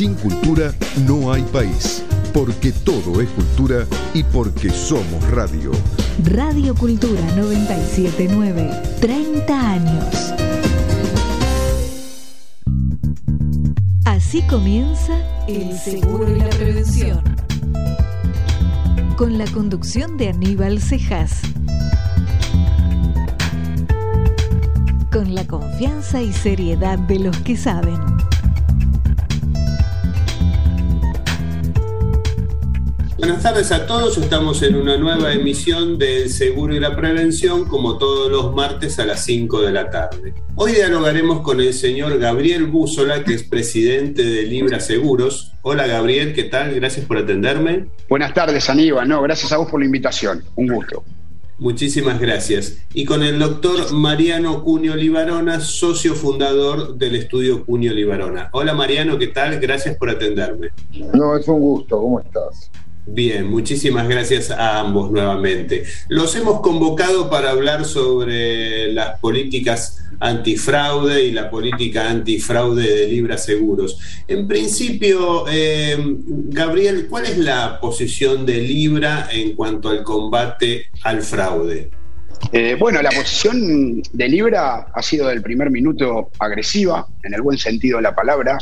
Sin cultura no hay país, porque todo es cultura y porque somos radio. Radio Cultura 979, 30 años. Así comienza El Seguro y la Prevención. Con la conducción de Aníbal Cejas. Con la confianza y seriedad de los que saben. Buenas tardes a todos, estamos en una nueva emisión del Seguro y la Prevención, como todos los martes a las 5 de la tarde. Hoy dialogaremos con el señor Gabriel Búzola, que es presidente de Libra Seguros. Hola Gabriel, ¿qué tal? Gracias por atenderme. Buenas tardes Aníbal, no, gracias a vos por la invitación, un gusto. Muchísimas gracias. Y con el doctor Mariano Cunio Libarona, socio fundador del estudio Cunio Libarona. Hola Mariano, ¿qué tal? Gracias por atenderme. No, es un gusto, ¿cómo estás? Bien, muchísimas gracias a ambos nuevamente. Los hemos convocado para hablar sobre las políticas antifraude y la política antifraude de Libra Seguros. En principio, eh, Gabriel, ¿cuál es la posición de Libra en cuanto al combate al fraude? Eh, bueno, la posición de Libra ha sido del primer minuto agresiva, en el buen sentido de la palabra.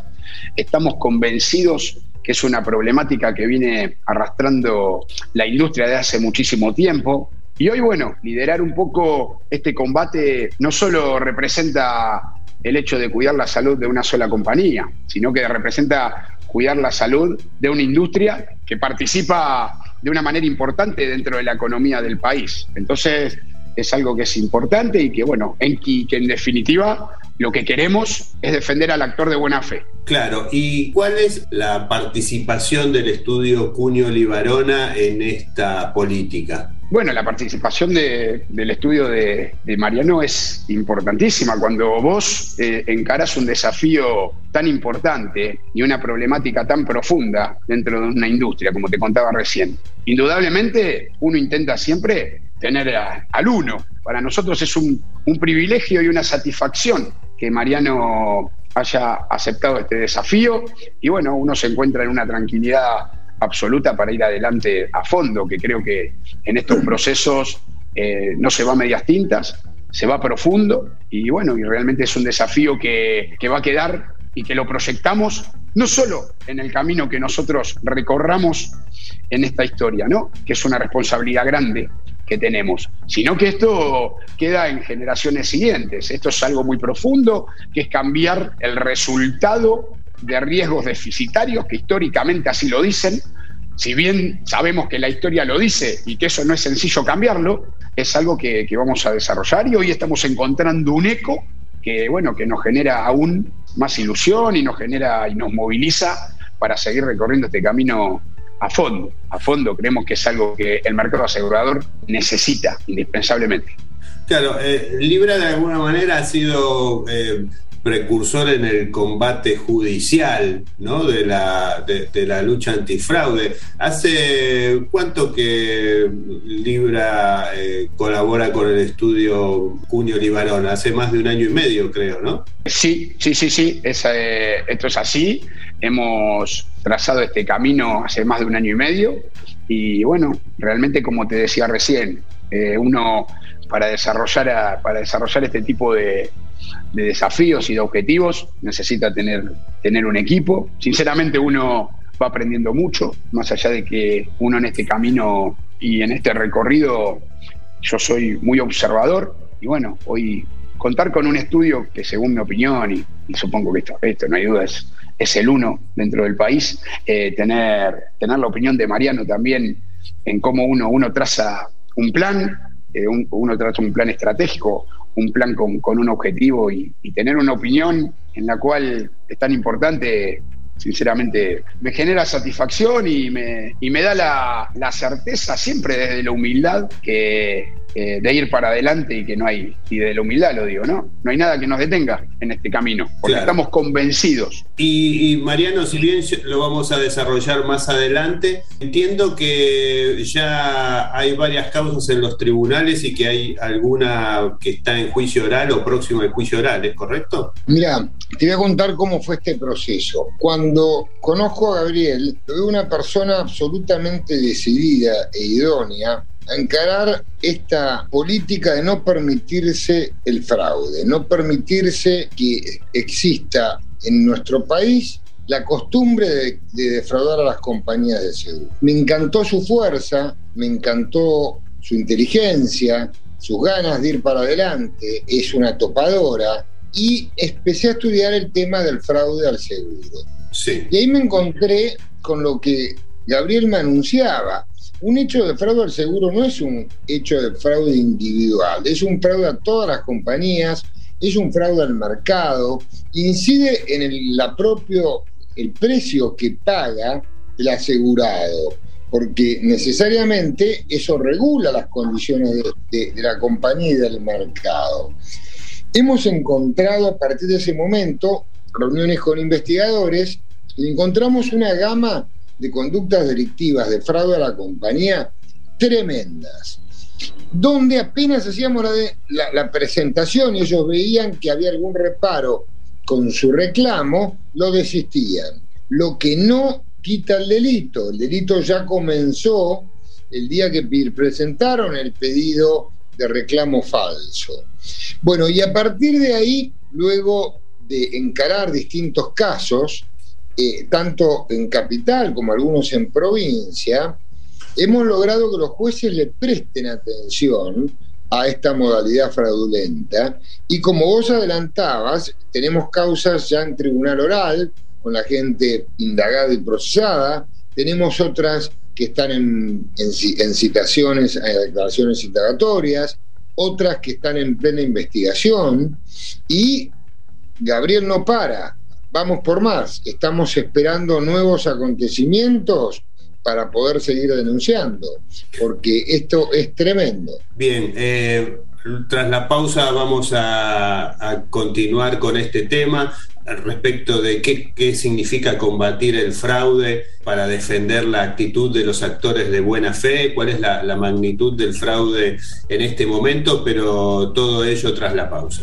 Estamos convencidos que es una problemática que viene arrastrando la industria de hace muchísimo tiempo. Y hoy, bueno, liderar un poco este combate no solo representa el hecho de cuidar la salud de una sola compañía, sino que representa cuidar la salud de una industria que participa de una manera importante dentro de la economía del país. Entonces, es algo que es importante y que, bueno, en, que en definitiva lo que queremos es defender al actor de buena fe. Claro, ¿y cuál es la participación del estudio Cunio Libarona en esta política? Bueno, la participación del estudio de, Mariano es importantísima. Cuando vos eh, encaras un desafío tan importante y una problemática tan profunda dentro de una industria, como te contaba recién, indudablemente uno intenta siempre tener al uno. Para nosotros es un, privilegio y una satisfacción que Mariano haya aceptado este desafío y bueno, uno se encuentra en una tranquilidad absoluta para ir adelante a fondo, que creo que en estos procesos eh, no se va a medias tintas, se va profundo y bueno, y realmente es un desafío que, que va a quedar y que lo proyectamos no solo en el camino que nosotros recorramos en esta historia, ¿no? que es una responsabilidad grande, que tenemos, sino que esto queda en generaciones siguientes. Esto es algo muy profundo, que es cambiar el resultado de riesgos deficitarios, que históricamente así lo dicen. Si bien sabemos que la historia lo dice y que eso no es sencillo cambiarlo, es algo que, que vamos a desarrollar y hoy estamos encontrando un eco que, bueno, que nos genera aún más ilusión y nos genera y nos moviliza para seguir recorriendo este camino a fondo. A fondo creemos que es algo que el mercado asegurador necesita indispensablemente. Claro, eh, Libra de alguna manera ha sido eh, precursor en el combate judicial ¿no? de, la, de, la lucha antifraude. ¿Hace cuánto que Libra eh, colabora con el estudio Cunio Libarón? Hace más de un año y medio, creo, ¿no? Sí, sí, sí, sí, esto es así. Hemos trazado este camino hace más de un año y medio y bueno, realmente como te decía recién, eh, uno para desarrollar, para desarrollar este tipo de, desafíos y de objetivos necesita tener, tener un equipo. Sinceramente uno va aprendiendo mucho, más allá de que uno en este camino y en este recorrido yo soy muy observador y bueno, hoy contar con un estudio que según mi opinión, y, supongo que esto, esto no hay duda, es, es el uno dentro del país, eh, tener, tener la opinión de Mariano también en cómo uno, uno traza un plan, eh, uno traza un plan estratégico, un plan con, un objetivo y, tener una opinión en la cual es tan importante sinceramente me genera satisfacción y me, y me da la, la, certeza siempre desde la humildad que, eh, de ir para adelante y que no hay, y de la humildad lo digo, ¿no? No hay nada que nos detenga en este camino, porque estamos convencidos. Y, Mariano, si bien lo vamos a desarrollar más adelante, entiendo que ya hay varias causas en los tribunales y que hay alguna que está en juicio oral o próximo al juicio oral, ¿es correcto? Mira, te voy a contar cómo fue este proceso. Cuando conozco a Gabriel, veo una persona absolutamente decidida e idónea a encarar esta política de no permitirse el fraude, no permitirse que exista en nuestro país la costumbre de, defraudar a las compañías de seguro. Me encantó su fuerza, me encantó su inteligencia, sus ganas de ir para adelante, es una topadora y empecé a estudiar el tema del fraude al seguro. Y ahí me encontré con lo que Gabriel me anunciaba, un hecho de fraude al seguro no es un hecho de fraude individual, es un fraude a todas las compañías, es un fraude al mercado, incide en el, la propio, el precio que paga el asegurado, porque necesariamente eso regula las condiciones de, de la compañía y del mercado. Hemos encontrado a partir de ese momento reuniones con investigadores y encontramos una gama de conductas delictivas de fraude a la compañía tremendas, donde apenas hacíamos la, presentación y ellos veían que había algún reparo con su reclamo, lo desistían. Lo que no quita el delito, el delito ya comenzó el día que presentaron el pedido de reclamo falso. Bueno, y a partir de ahí, luego de encarar distintos casos, eh, tanto en capital como algunos en provincia, hemos logrado que los jueces le presten atención a esta modalidad fraudulenta. Y como vos adelantabas, tenemos causas ya en tribunal oral con la gente indagada y procesada, tenemos otras que están en, en citaciones, en declaraciones indagatorias, otras que están en plena investigación. Y Gabriel no para, vamos por más. Estamos esperando nuevos acontecimientos para poder seguir denunciando, porque esto es tremendo. Bien, eh, tras la pausa vamos a, continuar con este tema respecto de qué, significa combatir el fraude para defender la actitud de los actores de buena fe, cuál es la magnitud del fraude en este momento, pero todo ello tras la pausa.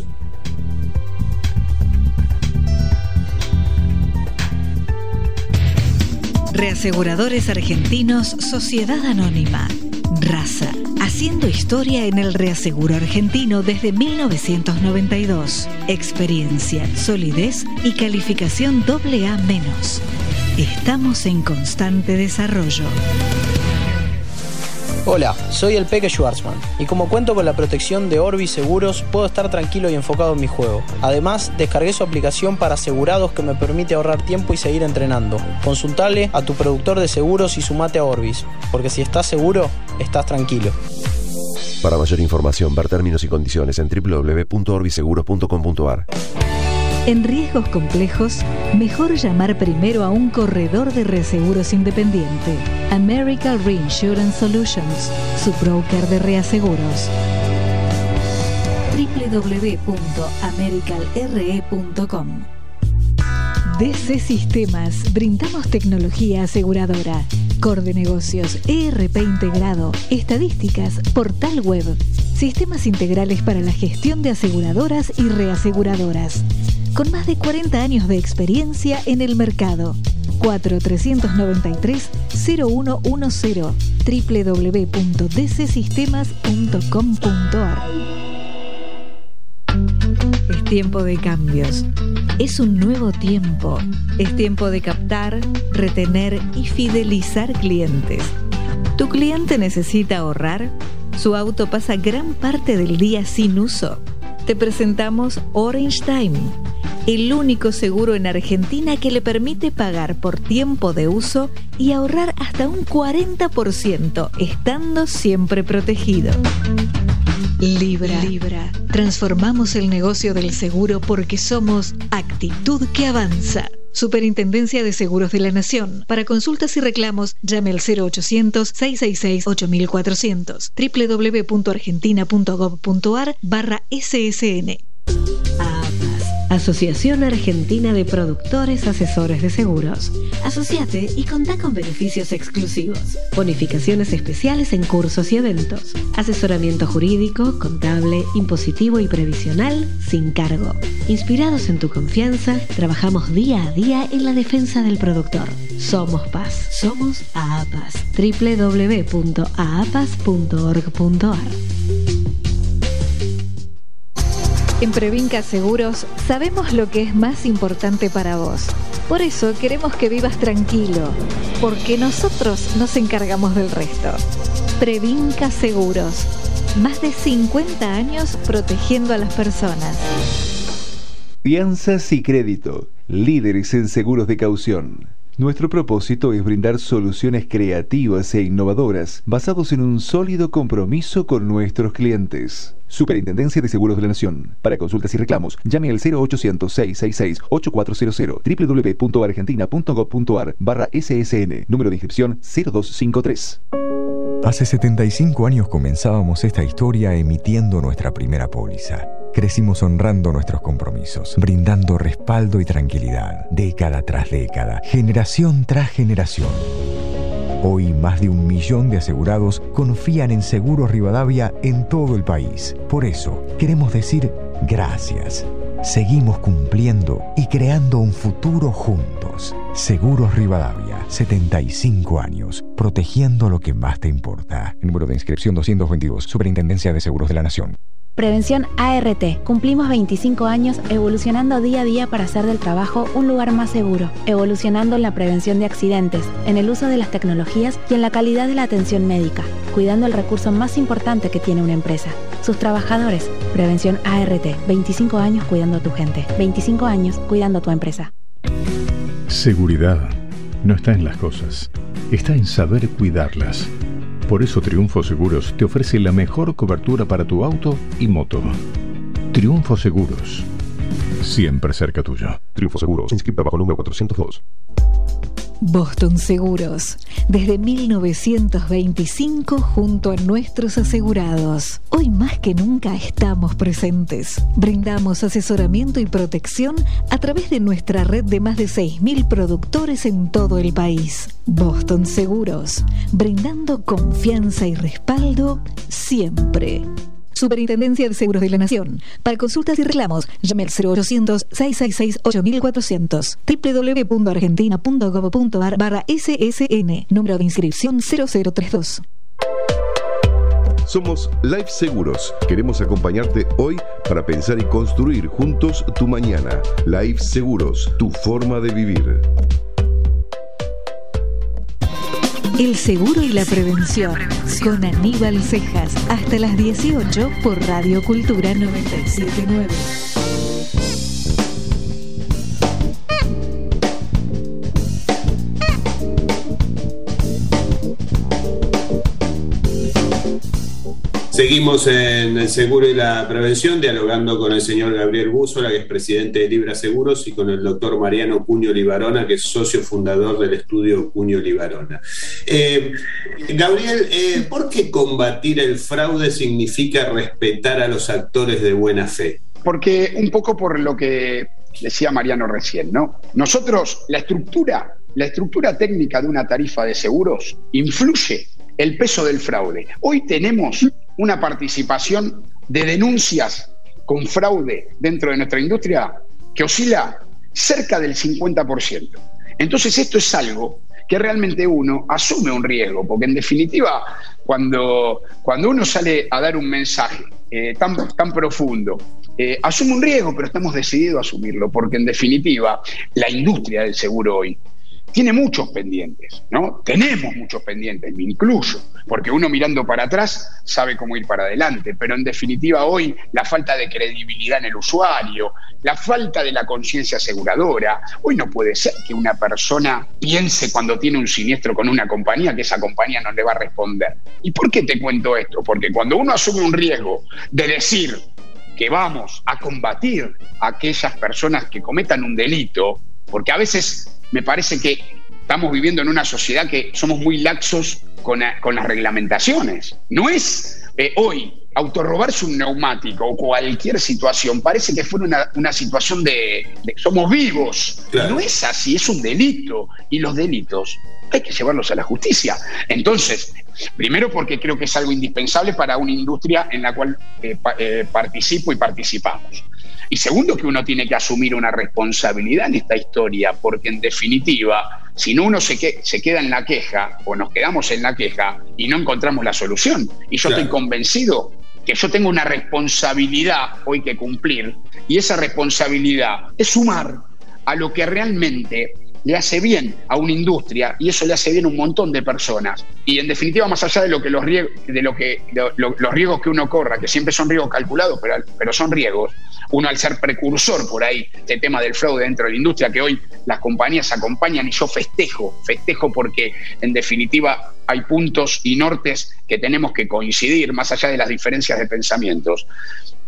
Reaseguradores Argentinos Sociedad Anónima. Raza. Haciendo historia en el reaseguro argentino desde 1992. Experiencia, solidez y calificación AA-. Estamos en constante desarrollo. Hola, soy el Peque Schwarzman y como cuento con la protección de Orbi Seguros, puedo estar tranquilo y enfocado en mi juego. Además, descargué su aplicación para asegurados que me permite ahorrar tiempo y seguir entrenando. Consultale a tu productor de seguros y sumate a Orbis, porque si estás seguro, estás tranquilo. Para mayor información, ver términos y condiciones en www.orbiseguros.com.ar. En riesgos complejos, mejor llamar primero a un corredor de reaseguros independiente. American Reinsurance Solutions, su broker de reaseguros. www.americalre.com DC Sistemas, brindamos tecnología aseguradora, core de negocios, ERP integrado, estadísticas, portal web, sistemas integrales para la gestión de aseguradoras y reaseguradoras con más de 40 años de experiencia en el mercado. 4393-0110 www.dcsistemas.com.ar Es tiempo de cambios. Es un nuevo tiempo. Es tiempo de captar, retener y fidelizar clientes. ¿Tu cliente necesita ahorrar? ¿Su auto pasa gran parte del día sin uso? Te presentamos Orange Time el único seguro en Argentina que le permite pagar por tiempo de uso y ahorrar hasta un 40%, estando siempre protegido. Libra. Libra. Transformamos el negocio del seguro porque somos actitud que avanza. Superintendencia de Seguros de la Nación. Para consultas y reclamos, llame al 0800-666-8400 www.argentina.gov.ar barra SSN. Asociación Argentina de Productores Asesores de Seguros. Asociate y contá con beneficios exclusivos. Bonificaciones especiales en cursos y eventos. Asesoramiento jurídico, contable, impositivo y previsional sin cargo. Inspirados en tu confianza, trabajamos día a día en la defensa del productor. Somos Paz. Somos AAPAS. www.aapas.org.ar en Previnca Seguros sabemos lo que es más importante para vos. Por eso queremos que vivas tranquilo, porque nosotros nos encargamos del resto. Previnca Seguros. Más de 50 años protegiendo a las personas. Fianzas y crédito. Líderes en seguros de caución. Nuestro propósito es brindar soluciones creativas e innovadoras basados en un sólido compromiso con nuestros clientes. Superintendencia de Seguros de la Nación. Para consultas y reclamos, llame al 0800-666-8400 www.argentina.gov.ar barra SSN, número de inscripción 0253. Hace 75 años comenzábamos esta historia emitiendo nuestra primera póliza. Crecimos honrando nuestros compromisos, brindando respaldo y tranquilidad, década tras década, generación tras generación. Hoy más de un millón de asegurados confían en Seguros Rivadavia en todo el país. Por eso, queremos decir gracias. Seguimos cumpliendo y creando un futuro juntos. Seguros Rivadavia, 75 años, protegiendo lo que más te importa. Número de inscripción 222, Superintendencia de Seguros de la Nación. Prevención ART. Cumplimos 25 años evolucionando día a día para hacer del trabajo un lugar más seguro, evolucionando en la prevención de accidentes, en el uso de las tecnologías y en la calidad de la atención médica, cuidando el recurso más importante que tiene una empresa, sus trabajadores. Prevención ART. 25 años cuidando a tu gente, 25 años cuidando a tu empresa. Seguridad no está en las cosas, está en saber cuidarlas. Por eso Triunfo Seguros te ofrece la mejor cobertura para tu auto y moto. Triunfo Seguros. Siempre cerca tuyo. Triunfo Seguros. Inscrita bajo número 402. Boston Seguros, desde 1925 junto a nuestros asegurados. Hoy más que nunca estamos presentes. Brindamos asesoramiento y protección a través de nuestra red de más de 6.000 productores en todo el país. Boston Seguros, brindando confianza y respaldo siempre. Superintendencia de Seguros de la Nación. Para consultas y reclamos, llame al 0800-666-8400. www.argentina.gov.ar barra SSN. Número de inscripción 0032. Somos Life Seguros. Queremos acompañarte hoy para pensar y construir juntos tu mañana. Life Seguros, tu forma de vivir. El seguro y la prevención con Aníbal Cejas hasta las 18 por Radio Cultura 979. Seguimos en el seguro y la prevención, dialogando con el señor Gabriel Búzola, que es presidente de Libra Seguros, y con el doctor Mariano Cuño Libarona, que es socio fundador del estudio Cuño Libarona. Eh, Gabriel, eh, ¿por qué combatir el fraude significa respetar a los actores de buena fe? Porque un poco por lo que decía Mariano recién, ¿no? Nosotros, la estructura, la estructura técnica de una tarifa de seguros influye el peso del fraude. Hoy tenemos una participación de denuncias con fraude dentro de nuestra industria que oscila cerca del 50%. Entonces esto es algo que realmente uno asume un riesgo, porque en definitiva, cuando, cuando uno sale a dar un mensaje eh, tan, tan profundo, eh, asume un riesgo, pero estamos decididos a asumirlo, porque en definitiva, la industria del seguro hoy tiene muchos pendientes, ¿no? Tenemos muchos pendientes, me incluyo, porque uno mirando para atrás sabe cómo ir para adelante, pero en definitiva hoy la falta de credibilidad en el usuario, la falta de la conciencia aseguradora, hoy no puede ser que una persona piense cuando tiene un siniestro con una compañía que esa compañía no le va a responder. ¿Y por qué te cuento esto? Porque cuando uno asume un riesgo de decir que vamos a combatir a aquellas personas que cometan un delito, porque a veces me parece que estamos viviendo en una sociedad que somos muy laxos con, las reglamentaciones. No es eh, hoy autorrobarse un neumático o cualquier situación, parece que fuera una, situación de, somos vivos. No es así, es un delito. Y los delitos hay que llevarlos a la justicia. Entonces, primero porque creo que es algo indispensable para una industria en la cual eh, eh, participo y participamos. Y segundo, que uno tiene que asumir una responsabilidad en esta historia, porque en definitiva, si no uno se, se queda en la queja o nos quedamos en la queja y no encontramos la solución. Y yo estoy convencido que yo tengo una responsabilidad hoy que cumplir, y esa responsabilidad es sumar a lo que realmente le hace bien a una industria y eso le hace bien a un montón de personas. Y en definitiva, más allá de lo que los riesgos, de lo que, los riesgos que uno corra, que siempre son riesgos calculados, pero, pero son riesgos, uno al ser precursor por ahí este tema del fraude dentro de la industria, que hoy las compañías acompañan y yo festejo, festejo porque en definitiva hay puntos y nortes que tenemos que coincidir, más allá de las diferencias de pensamientos,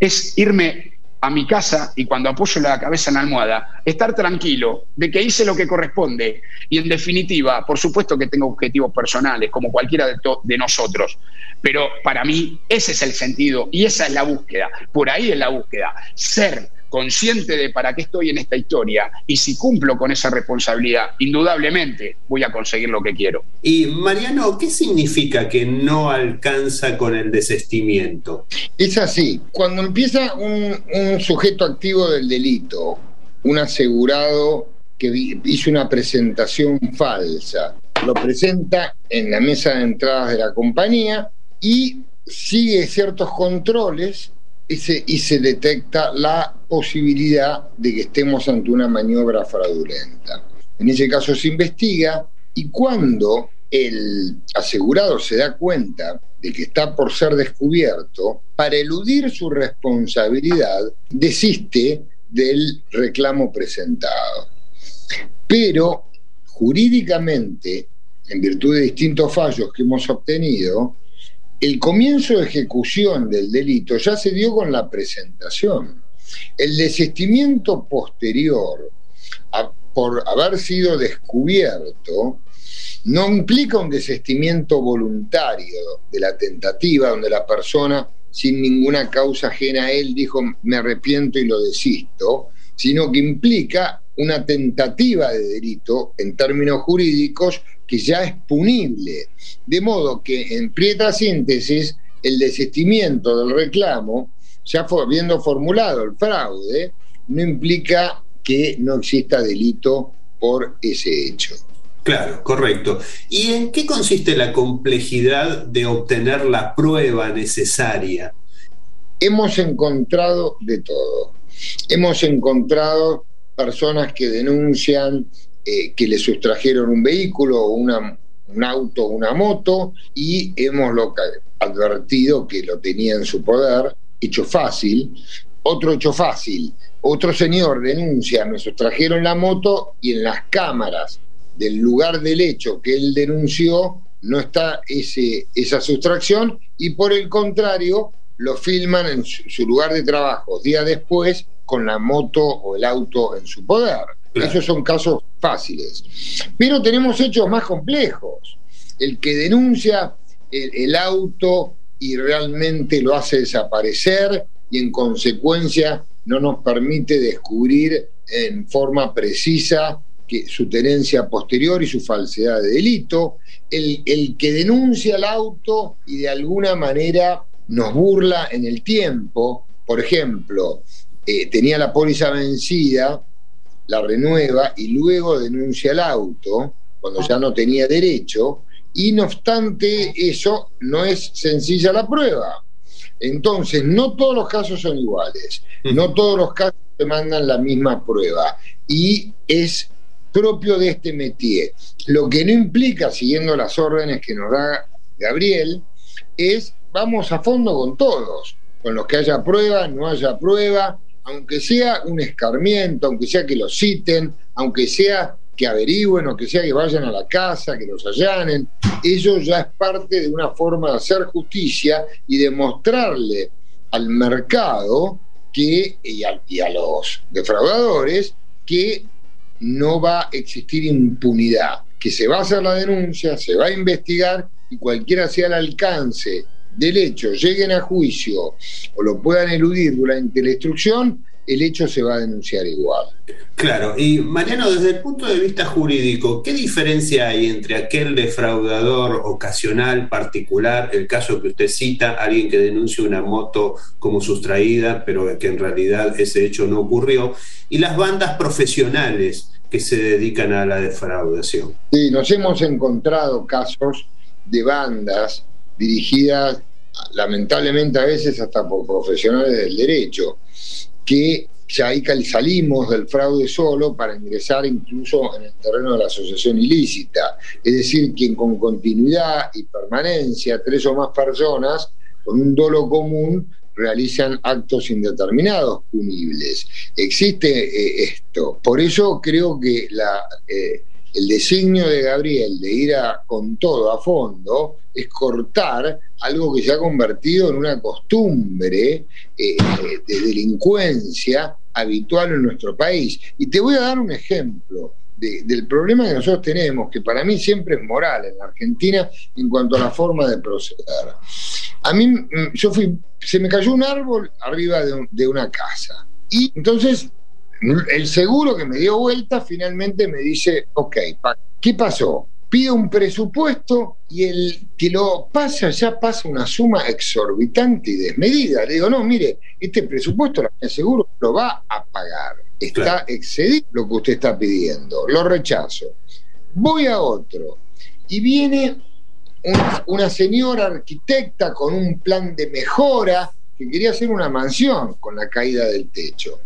es irme a mi casa y cuando apoyo la cabeza en la almohada, estar tranquilo de que hice lo que corresponde. Y en definitiva, por supuesto que tengo objetivos personales como cualquiera de, de, nosotros, pero para mí ese es el sentido y esa es la búsqueda, por ahí es la búsqueda, ser consciente de para qué estoy en esta historia y si cumplo con esa responsabilidad, indudablemente voy a conseguir lo que quiero. Y Mariano, ¿qué significa que no alcanza con el desestimiento? Es así, cuando empieza un, un sujeto activo del delito, un asegurado que hizo una presentación falsa, lo presenta en la mesa de entradas de la compañía y sigue ciertos controles y se, detecta la posibilidad de que estemos ante una maniobra fraudulenta. En ese caso se investiga y cuando el asegurado se da cuenta de que está por ser descubierto, para eludir su responsabilidad, desiste del reclamo presentado. Pero jurídicamente, en virtud de distintos fallos que hemos obtenido, el comienzo de ejecución del delito ya se dio con la presentación. El desistimiento posterior, por haber sido descubierto, no implica un desistimiento voluntario de la tentativa, donde la persona, sin ninguna causa ajena a él, dijo me arrepiento y lo desisto, sino que implica una tentativa de delito en términos jurídicos que ya es punible. De modo que en prieta síntesis, el desistimiento del reclamo, ya habiendo formulado el fraude, no implica que no exista delito por ese hecho. Claro, correcto. ¿Y en qué consiste la complejidad de obtener la prueba necesaria? Hemos encontrado de todo. Hemos encontrado personas que denuncian eh, que le sustrajeron un vehículo, una, un auto, una moto, y hemos advertido que lo tenía en su poder, hecho fácil. Otro hecho fácil, otro señor denuncia, me sustrajeron la moto y en las cámaras del lugar del hecho que él denunció no está ese, esa sustracción y por el contrario lo filman en su, lugar de trabajo día después con la moto o el auto en su poder. Esos son casos fáciles. Pero tenemos hechos más complejos. El que denuncia el, auto y realmente lo hace desaparecer y en consecuencia no nos permite descubrir en forma precisa su tenencia posterior y su falsedad de delito, el, el, que denuncia el auto y de alguna manera nos burla en el tiempo, por ejemplo, eh, tenía la póliza vencida la renueva y luego denuncia el auto cuando ya no tenía derecho y no obstante eso no es sencilla la prueba. Entonces, no todos los casos son iguales, no todos los casos demandan la misma prueba y es propio de este métier. Lo que no implica, siguiendo las órdenes que nos da Gabriel, es vamos a fondo con todos, con los que haya prueba, no haya prueba, aunque sea un escarmiento, aunque sea que los citen, aunque sea que averigüen o que sea que vayan a la casa, que los allanen, eso ya es parte de una forma de hacer justicia y de mostrarle al mercado que, y, a, y a los defraudadores que no va a existir impunidad, que se va a hacer la denuncia, se va a investigar y cualquiera sea el alcance del hecho, lleguen a juicio o lo puedan eludir durante la instrucción, el hecho se va a denunciar igual. Claro, y Mariano, desde el punto de vista jurídico, ¿qué diferencia hay entre aquel defraudador ocasional particular, el caso que usted cita, alguien que denuncia una moto como sustraída, pero que en realidad ese hecho no ocurrió, y las bandas profesionales que se dedican a la defraudación? Sí, nos hemos encontrado casos de bandas dirigidas lamentablemente a veces hasta por profesionales del derecho, que ya ahí salimos del fraude solo para ingresar incluso en el terreno de la asociación ilícita. Es decir, quien con continuidad y permanencia, tres o más personas, con un dolo común, realizan actos indeterminados punibles. Existe eh, esto. Por eso creo que la, eh, el designio de Gabriel de ir con todo a fondo es cortar algo que se ha convertido en una costumbre eh, de delincuencia habitual en nuestro país. Y te voy a dar un ejemplo. del problema que nosotros tenemos, que para mí siempre es moral en la Argentina en cuanto a la forma de proceder. A mí, mm, yo fui, se me cayó un árbol arriba de, de una casa. Y entonces el seguro que me dio vuelta finalmente me dice, ok, ¿qué pasó? Pido un presupuesto y el que lo pasa ya pasa una suma exorbitante y desmedida. Le digo, no, mire, este presupuesto el seguro lo va a pagar. Está excedido lo que usted está pidiendo. Lo rechazo. Voy a otro. Y viene una señora arquitecta con un plan de mejora que quería hacer una mansión con la caída del techo.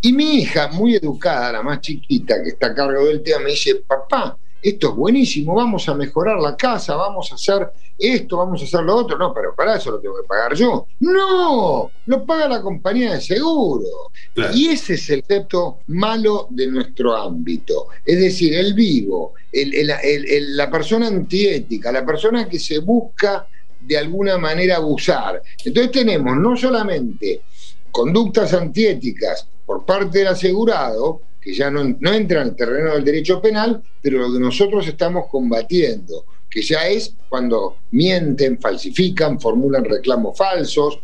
Y mi hija, muy educada, la más chiquita que está a cargo del tema, me dice, papá, esto es buenísimo, vamos a mejorar la casa, vamos a hacer esto, vamos a hacer lo otro. No, pero para eso lo tengo que pagar yo. No, lo paga la compañía de seguro. Y ese es el concepto malo de nuestro ámbito. Es decir, el vivo, la persona antiética, la persona que se busca de alguna manera abusar. Entonces tenemos no solamente conductas antiéticas por parte del asegurado, que ya no, no entra en el terreno del derecho penal, pero lo que nosotros estamos combatiendo, que ya es cuando mienten, falsifican, formulan reclamos falsos,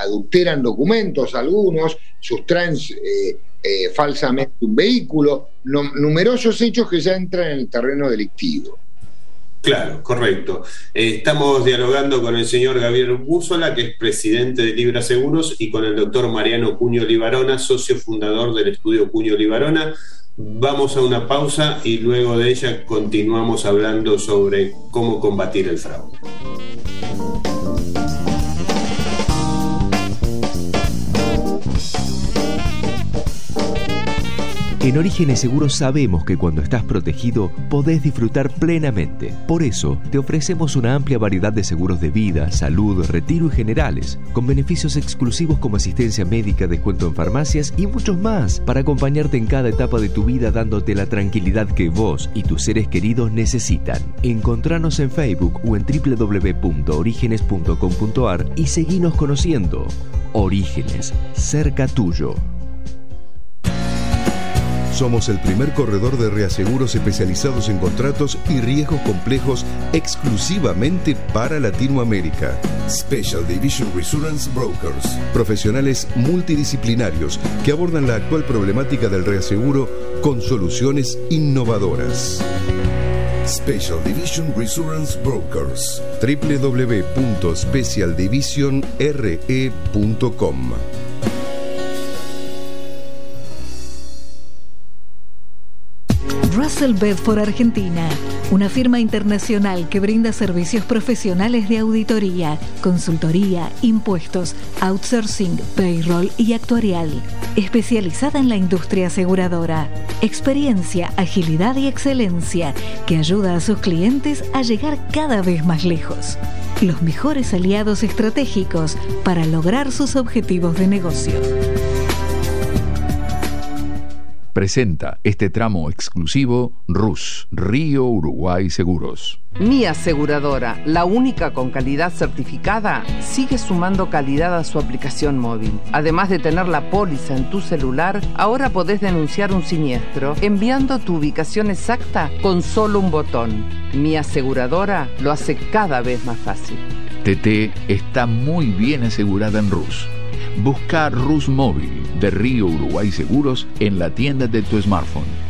adulteran documentos algunos, sustraen eh, eh, falsamente un vehículo, numerosos hechos que ya entran en el terreno delictivo. Claro, correcto. Eh, estamos dialogando con el señor Gabriel Búzola, que es presidente de Libra Seguros, y con el doctor Mariano Cuño Libarona, socio fundador del estudio Cuño Libarona. Vamos a una pausa y luego de ella continuamos hablando sobre cómo combatir el fraude. En Orígenes Seguros sabemos que cuando estás protegido podés disfrutar plenamente. Por eso te ofrecemos una amplia variedad de seguros de vida, salud, retiro y generales, con beneficios exclusivos como asistencia médica, descuento en farmacias y muchos más, para acompañarte en cada etapa de tu vida dándote la tranquilidad que vos y tus seres queridos necesitan. Encontranos en Facebook o en www.orígenes.com.ar y seguinos conociendo. Orígenes, cerca tuyo. Somos el primer corredor de reaseguros especializados en contratos y riesgos complejos exclusivamente para Latinoamérica. Special Division Resurance Brokers. Profesionales multidisciplinarios que abordan la actual problemática del reaseguro con soluciones innovadoras. Special Division Resurance Brokers. www.specialdivisionre.com Russell Bedford Argentina, una firma internacional que brinda servicios profesionales de auditoría, consultoría, impuestos, outsourcing, payroll y actuarial, especializada en la industria aseguradora. Experiencia, agilidad y excelencia que ayuda a sus clientes a llegar cada vez más lejos. Los mejores aliados estratégicos para lograr sus objetivos de negocio. Presenta este tramo exclusivo RUS, Río Uruguay Seguros. Mi aseguradora, la única con calidad certificada, sigue sumando calidad a su aplicación móvil. Además de tener la póliza en tu celular, ahora podés denunciar un siniestro enviando tu ubicación exacta con solo un botón. Mi aseguradora lo hace cada vez más fácil. TT está muy bien asegurada en RUS. Busca RUS Móvil de Río Uruguay Seguros en la tienda de tu smartphone.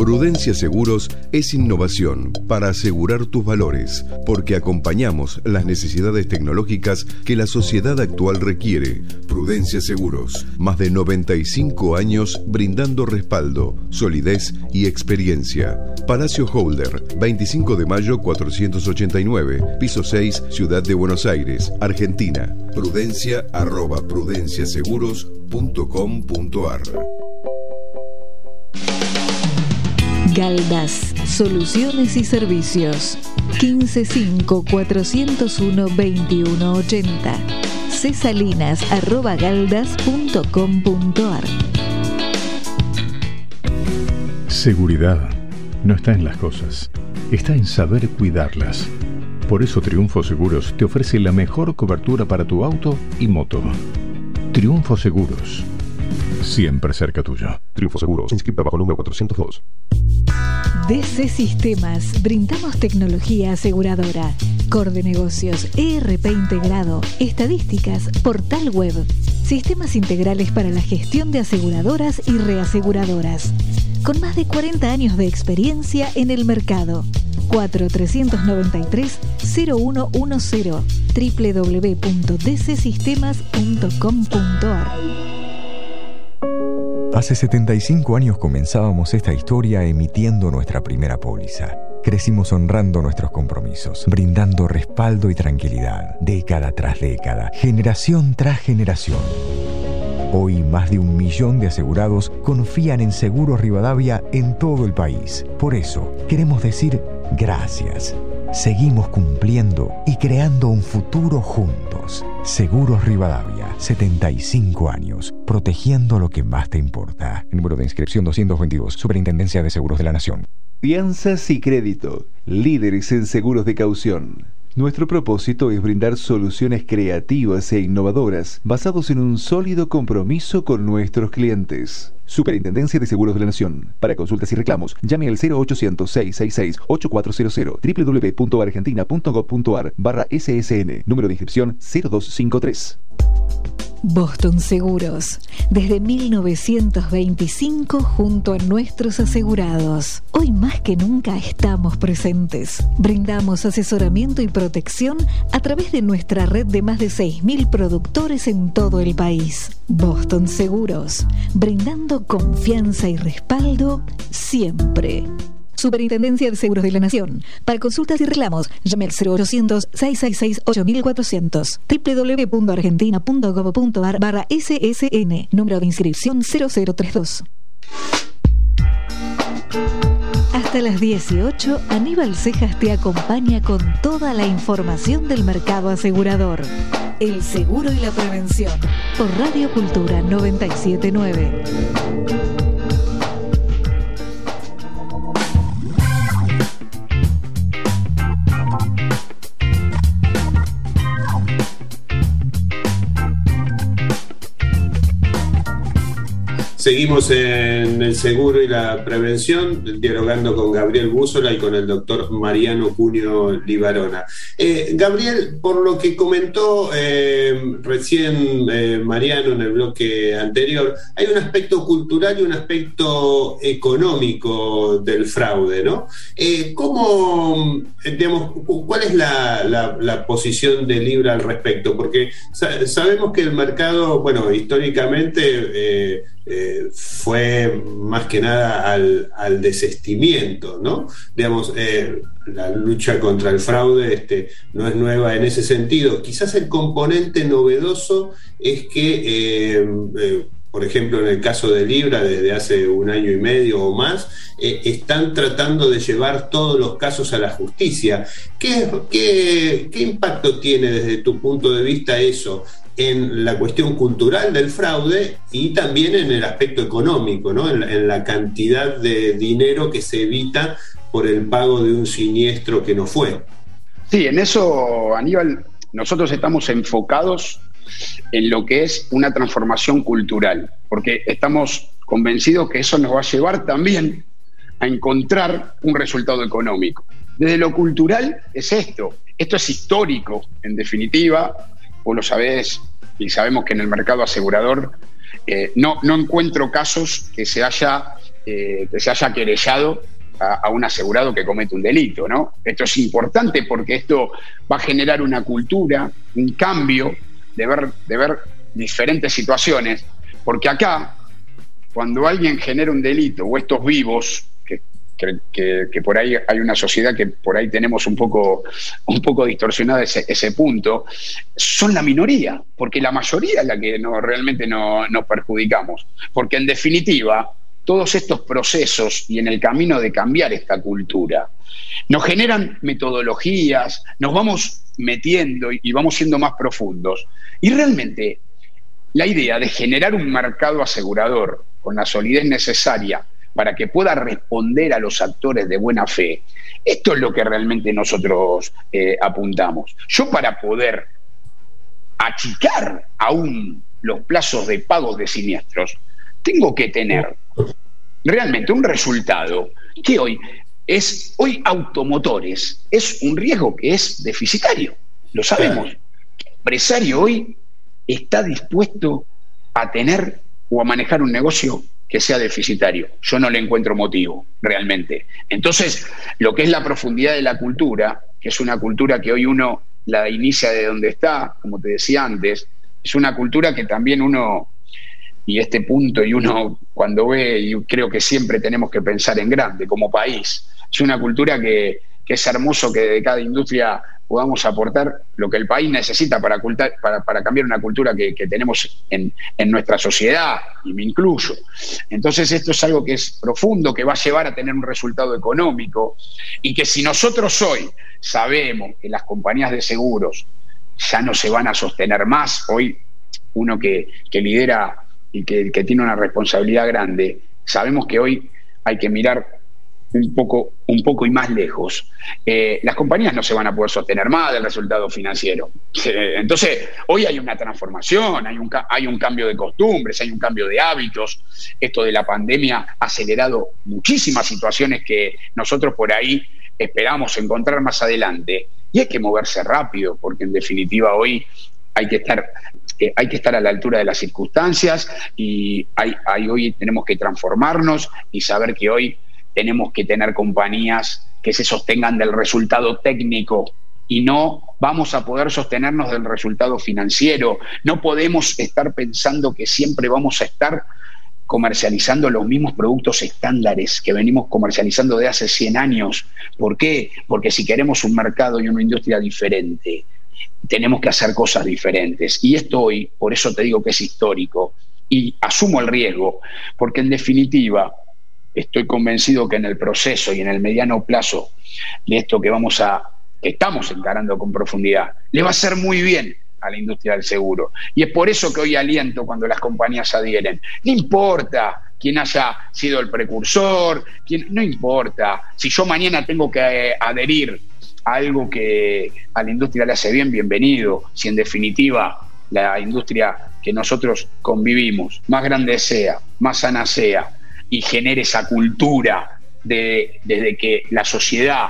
Prudencia Seguros es innovación para asegurar tus valores, porque acompañamos las necesidades tecnológicas que la sociedad actual requiere. Prudencia Seguros, más de 95 años brindando respaldo, solidez y experiencia. Palacio Holder, 25 de mayo 489, piso 6, Ciudad de Buenos Aires, Argentina. Prudencia arroba prudenciaseguros.com.ar Galdas, Soluciones y Servicios. 155-401-2180. cesalinas.galdas.com.ar Seguridad no está en las cosas, está en saber cuidarlas. Por eso Triunfo Seguros te ofrece la mejor cobertura para tu auto y moto. Triunfo Seguros. Siempre cerca tuyo. Triunfo Seguros, inscrita bajo número 402. DC Sistemas, brindamos tecnología aseguradora, core de negocios, ERP integrado, estadísticas, portal web, sistemas integrales para la gestión de aseguradoras y reaseguradoras, con más de 40 años de experiencia en el mercado. 4393-0110 www.dcsistemas.com.ar Hace 75 años comenzábamos esta historia emitiendo nuestra primera póliza. Crecimos honrando nuestros compromisos, brindando respaldo y tranquilidad, década tras década, generación tras generación. Hoy más de un millón de asegurados confían en Seguros Rivadavia en todo el país. Por eso, queremos decir gracias. Seguimos cumpliendo y creando un futuro juntos. Seguros Rivadavia, 75 años, protegiendo lo que más te importa. Número de inscripción 222, Superintendencia de Seguros de la Nación. Fianzas y crédito, líderes en seguros de caución. Nuestro propósito es brindar soluciones creativas e innovadoras basados en un sólido compromiso con nuestros clientes. Superintendencia de Seguros de la Nación. Para consultas y reclamos, llame al 0800-666-8400 www.argentina.gov.ar barra SSN, número de inscripción 0253. Boston Seguros, desde 1925 junto a nuestros asegurados. Hoy más que nunca estamos presentes. Brindamos asesoramiento y protección a través de nuestra red de más de 6.000 productores en todo el país. Boston Seguros, brindando confianza y respaldo siempre. Superintendencia de Seguros de la Nación. Para consultas y reclamos, llame al 0800-666-8400. www.argentina.gov.ar barra SSN. Número de inscripción 0032. Hasta las 18, Aníbal Cejas te acompaña con toda la información del mercado asegurador. El seguro y la prevención. Por Radio Cultura 979. Seguimos en el seguro y la prevención, dialogando con Gabriel Búzola y con el doctor Mariano Cunio Libarona. Eh, Gabriel, por lo que comentó eh, recién eh, Mariano en el bloque anterior, hay un aspecto cultural y un aspecto económico del fraude, ¿no? ¿Cómo, digamos, cuál es la, posición de Libra al respecto? Porque sabemos que el mercado, bueno, históricamente eh, fue más que nada al, desestimiento, ¿no? Digamos, eh, la lucha contra el fraude este, no es nueva en ese sentido. Quizás el componente novedoso es que, eh, por ejemplo, en el caso de Libra, desde hace un año y medio o más, están tratando de llevar todos los casos a la justicia. ¿Qué, qué, qué impacto tiene desde tu punto de vista eso? En la cuestión cultural del fraude y también en el aspecto económico, ¿no? en, la cantidad de dinero que se evita por el pago de un siniestro que no fue. Sí, en eso, Aníbal, nosotros estamos enfocados en lo que es una transformación cultural, porque estamos convencidos que eso nos va a llevar también a encontrar un resultado económico. Desde lo cultural es esto, esto es histórico, en definitiva, vos lo sabés y sabemos que en el mercado asegurador eh, no, no encuentro casos que se haya, eh, que se haya querellado a, un asegurado que comete un delito, ¿no? Esto es importante porque esto va a generar una cultura, un cambio de ver, de ver diferentes situaciones, porque acá, cuando alguien genera un delito o estos vivos que, por ahí hay una sociedad que por ahí tenemos un poco, un poco distorsionada ese, ese punto, son la minoría, porque la mayoría es la que no, realmente no, nos perjudicamos. Porque en definitiva, todos estos procesos y en el camino de cambiar esta cultura, nos generan metodologías, nos vamos metiendo y vamos siendo más profundos. Y realmente la idea de generar un mercado asegurador con la solidez necesaria para que pueda responder a los actores de buena fe. Esto es lo que realmente nosotros eh, apuntamos. Yo para poder achicar aún los plazos de pagos de siniestros, tengo que tener realmente un resultado que hoy es, hoy automotores es un riesgo que es deficitario, lo sabemos. El empresario hoy está dispuesto a tener o a manejar un negocio que sea deficitario. Yo no le encuentro motivo, realmente. Entonces, lo que es la profundidad de la cultura, que es una cultura que hoy uno la inicia de donde está, como te decía antes, es una cultura que también uno, y este punto, y uno cuando ve, y creo que siempre tenemos que pensar en grande como país, es una cultura que, que es hermoso que de cada industria podamos aportar lo que el país necesita para, cambiar una cultura que, tenemos en, nuestra sociedad, y me incluyo. Entonces esto es algo que es profundo, que va a llevar a tener un resultado económico, y que si nosotros hoy sabemos que las compañías de seguros ya no se van a sostener más, hoy uno que, lidera y que, que tiene una responsabilidad grande, sabemos que hoy hay que mirar un poco, un poco y más lejos, eh, las compañías no se van a poder sostener más del resultado financiero. Entonces, hoy hay una transformación, hay un, hay un cambio de costumbres, hay un cambio de hábitos. Esto de la pandemia ha acelerado muchísimas situaciones que nosotros por ahí esperamos encontrar más adelante. Y hay que moverse rápido, porque en definitiva hoy hay que estar eh, hay que estar a la altura de las circunstancias y hay, hoy tenemos que transformarnos y saber que hoy tenemos que tener compañías que se sostengan del resultado técnico y no vamos a poder sostenernos del resultado financiero. No podemos estar pensando que siempre vamos a estar comercializando los mismos productos estándares que venimos comercializando de hace 100 años. ¿Por qué? Porque si queremos un mercado y una industria diferente, tenemos que hacer cosas diferentes. Y esto hoy, por eso te digo que es histórico, y asumo el riesgo, porque en definitiva estoy convencido que en el proceso y en el mediano plazo de esto que vamos a, que estamos encarando con profundidad, le va a ser muy bien a la industria del seguro. Y es por eso que hoy aliento cuando las compañías adhieren. No importa quién haya sido el precursor, quién, no importa. Si yo mañana tengo que eh, adherir a algo que a la industria le hace bien, bienvenido. Si en definitiva la industria que nosotros convivimos, más grande sea, más sana sea, y genere esa cultura de, desde que la sociedad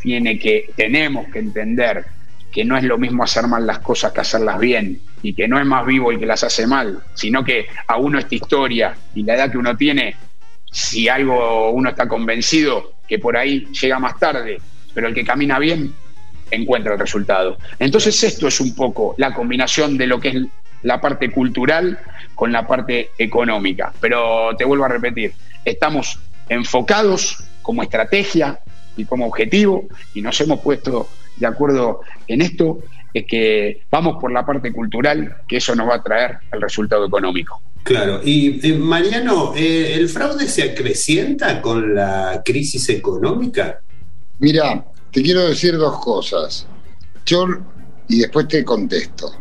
tiene que, tenemos que entender que no es lo mismo hacer mal las cosas que hacerlas bien y que no es más vivo el que las hace mal, sino que a uno esta historia y la edad que uno tiene, si algo uno está convencido que por ahí llega más tarde, pero el que camina bien encuentra el resultado. Entonces esto es un poco la combinación de lo que es la parte cultural con la parte económica. Pero te vuelvo a repetir, estamos enfocados como estrategia y como objetivo y nos hemos puesto de acuerdo en esto, es que vamos por la parte cultural, que eso nos va a traer el resultado económico. Claro, y eh, Mariano, eh, ¿el fraude se acrecienta con la crisis económica? Mira, te quiero decir dos cosas. Yo, y después te contesto.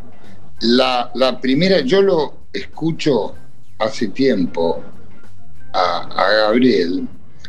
La, primera, yo lo escucho hace tiempo a, a Gabriel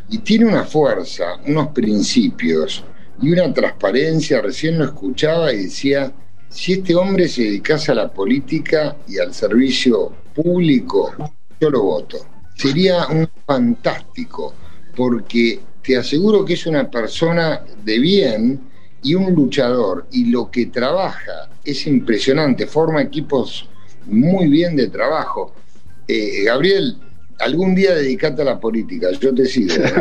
y tiene una fuerza, unos principios y una transparencia. Recién lo escuchaba y decía, si este hombre se dedicase a la política y al servicio público, yo lo voto. Sería un fantástico, porque te aseguro que es una persona de bien y un luchador, y lo que trabaja es impresionante, forma equipos muy bien de trabajo. Eh, Gabriel, algún día dedicate a la política, yo te sigo. ¿eh?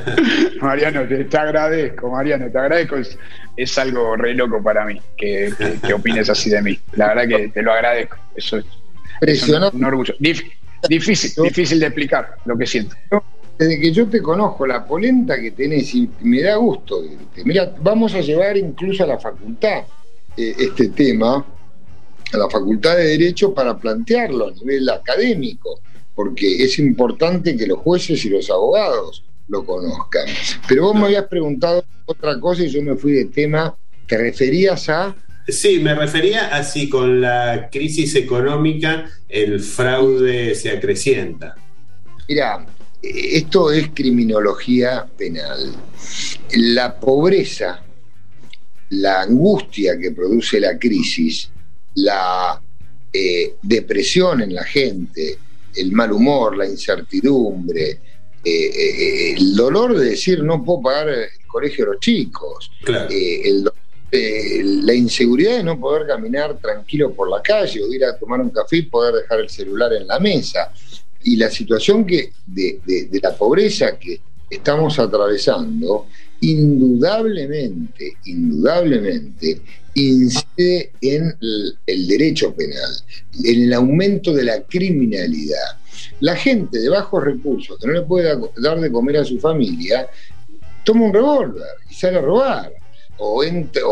Mariano, te, agradezco, Mariano, te agradezco. Es, algo re loco para mí que, opines así de mí. La verdad que te lo agradezco. Eso es, un, orgullo. difícil, difícil de explicar lo que siento. Desde que yo te conozco, la polenta que tenés, y me da gusto. Mira, vamos a llevar incluso a la facultad eh, este tema, a la facultad de Derecho, para plantearlo a nivel académico porque es importante que los jueces y los abogados lo conozcan. Pero vos me habías preguntado otra cosa y yo me fui de tema. ¿Te referías a...? Sí, me refería a si con la crisis económica el fraude se acrecienta. Mira, esto es criminología penal. La pobreza, la angustia que produce la crisis, la eh, depresión en la gente, el mal humor, la incertidumbre, eh, eh, el dolor de decir no puedo pagar el colegio de los chicos, la inseguridad de no poder caminar tranquilo por la calle o ir a tomar un café y poder dejar el celular en la mesa. Y la situación que, de, de la pobreza que estamos atravesando, indudablemente, indudablemente, incide en el, derecho penal, en el aumento de la criminalidad. La gente de bajos recursos que no le puede dar de comer a su familia, toma un revólver y sale a robar, o, entra,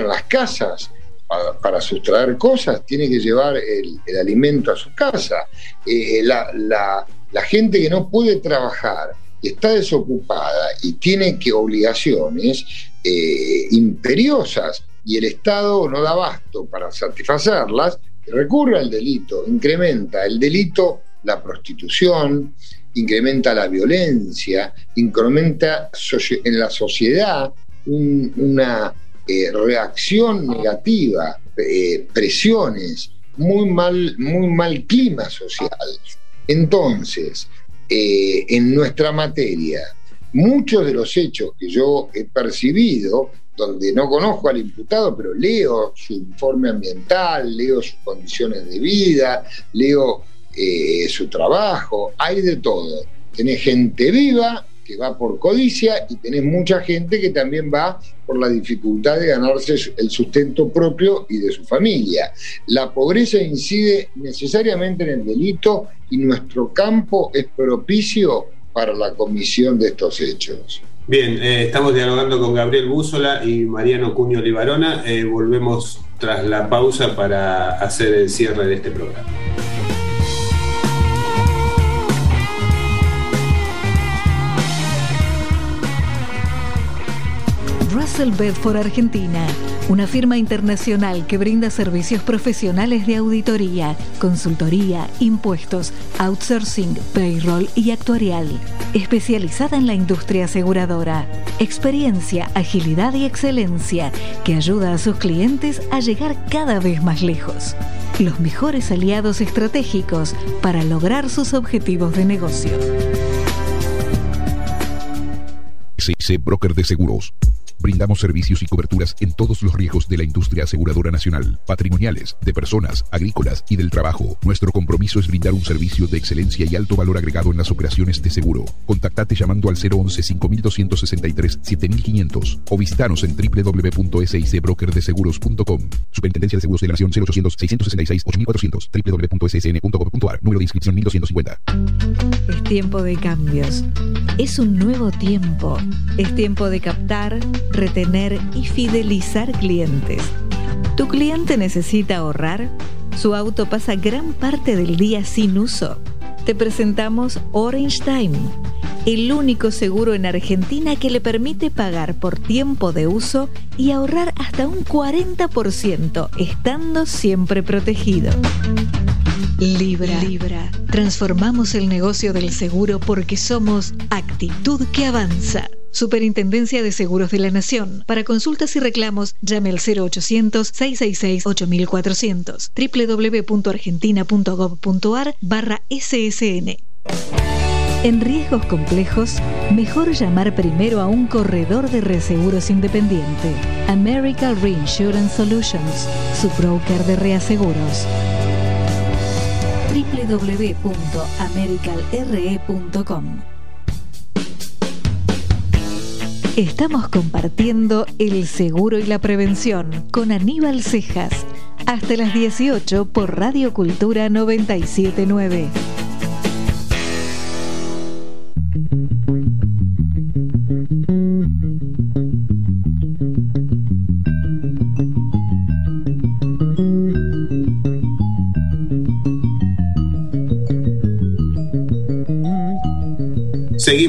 en las casas para, sustraer cosas, tiene que llevar el, alimento a su casa. Eh, la, gente que no puede trabajar, está desocupada y tiene que obligaciones, eh, imperiosas y el Estado no da abasto para satisfacerlas, recurre al delito, incrementa el delito la prostitución, incrementa la violencia, incrementa en la sociedad una eh, reacción negativa, eh, presiones, muy mal, muy mal clima social. Entonces, en nuestra materia, muchos de los hechos que yo he percibido, donde no conozco al imputado, pero leo su informe ambiental, leo sus condiciones de vida, leo eh, su trabajo, hay de todo. Tenés gente viva va por codicia y tenés mucha gente que también va por la dificultad de ganarse el sustento propio y de su familia. La pobreza incide necesariamente en el delito y nuestro campo es propicio para la comisión de estos hechos. Bien, eh, estamos dialogando con Gabriel Búzola y Mariano Cuño Libarona. Eh, volvemos tras la pausa para hacer el cierre de este programa. Russell Bedford Argentina una firma internacional que brinda servicios profesionales de auditoría, consultoría, impuestos, outsourcing, payroll y actuarial. Especializada en la industria aseguradora. Experiencia, agilidad y excelencia que ayuda a sus clientes a llegar cada vez más lejos. Los mejores aliados estratégicos para lograr sus objetivos de negocio. CC Broker de Seguros. Brindamos servicios y coberturas en todos los riesgos de la industria aseguradora nacional, patrimoniales, de personas, agrícolas y del trabajo. Nuestro compromiso es brindar un servicio de excelencia y alto valor agregado en las operaciones de seguro. Contactate llamando al 011 5263 7500 o visitanos en www.sicbrokerdeseguros.com. Superintendencia de Seguros de la Nación 0800 666 8400 www.ssn.gov.ar Número de inscripción 1250. Es tiempo de cambios. Es un nuevo tiempo. Es tiempo de captar retener y fidelizar clientes. ¿Tu cliente necesita ahorrar? ¿Su auto pasa gran parte del día sin uso? Te presentamos Orange Time el único seguro en Argentina que le permite pagar por tiempo de uso y ahorrar hasta un 40%, estando siempre protegido. Libra. Libra. Transformamos el negocio del seguro porque somos actitud que avanza. Superintendencia de Seguros de la Nación. Para consultas y reclamos, llame al 0800-666-8400. www.argentina.gov.ar barra SSN. En riesgos complejos, mejor llamar primero a un corredor de reaseguros independiente. American Reinsurance Solutions, su broker de reaseguros www.americalre.com. Estamos compartiendo el seguro y la prevención con Aníbal Cejas. Hasta las 18 por Radio Cultura 979.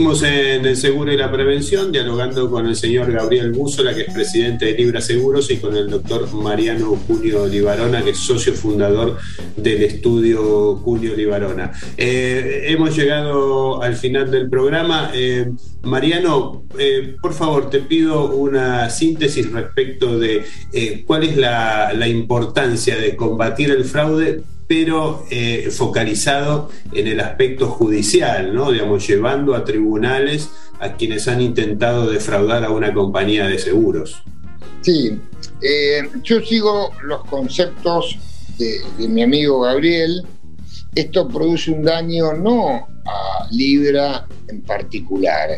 En el seguro y la prevención, dialogando con el señor Gabriel Búzola, que es presidente de Libra Seguros, y con el doctor Mariano Cunio Libarona, que es socio fundador del estudio Cunio Libarona. Eh, hemos llegado al final del programa. Eh, Mariano, eh, por favor, te pido una síntesis respecto de cuál es la importancia de combatir el fraude pero eh, focalizado en el aspecto judicial. Digamos, llevando a tribunales a quienes han intentado defraudar a una compañía de seguros. Sí, eh, yo sigo los conceptos de, mi amigo Gabriel. Esto produce un daño no a Libra en particular.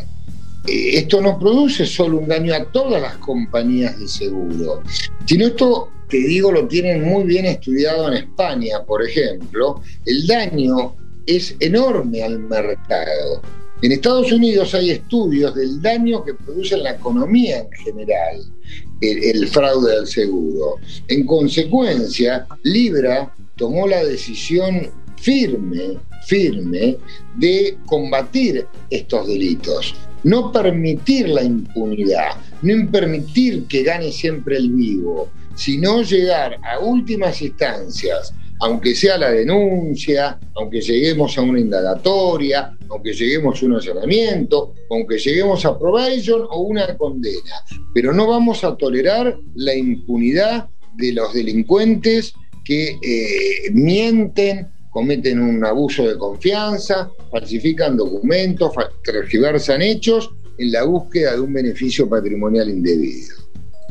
Esto no produce solo un daño a todas las compañías de seguro, sino esto te digo, lo tienen muy bien estudiado en España, por ejemplo, el daño es enorme al mercado. En Estados Unidos hay estudios del daño que produce en la economía en general el, fraude del seguro. En consecuencia, Libra tomó la decisión firme, firme, de combatir estos delitos. No permitir la impunidad, no permitir que gane siempre el vivo, sino llegar a últimas instancias, aunque sea la denuncia, aunque lleguemos a una indagatoria, aunque lleguemos a un allanamiento, aunque lleguemos a probation o una condena. Pero no vamos a tolerar la impunidad de los delincuentes que eh, mienten, cometen un abuso de confianza, falsifican documentos, tergiversan hechos en la búsqueda de un beneficio patrimonial indebido.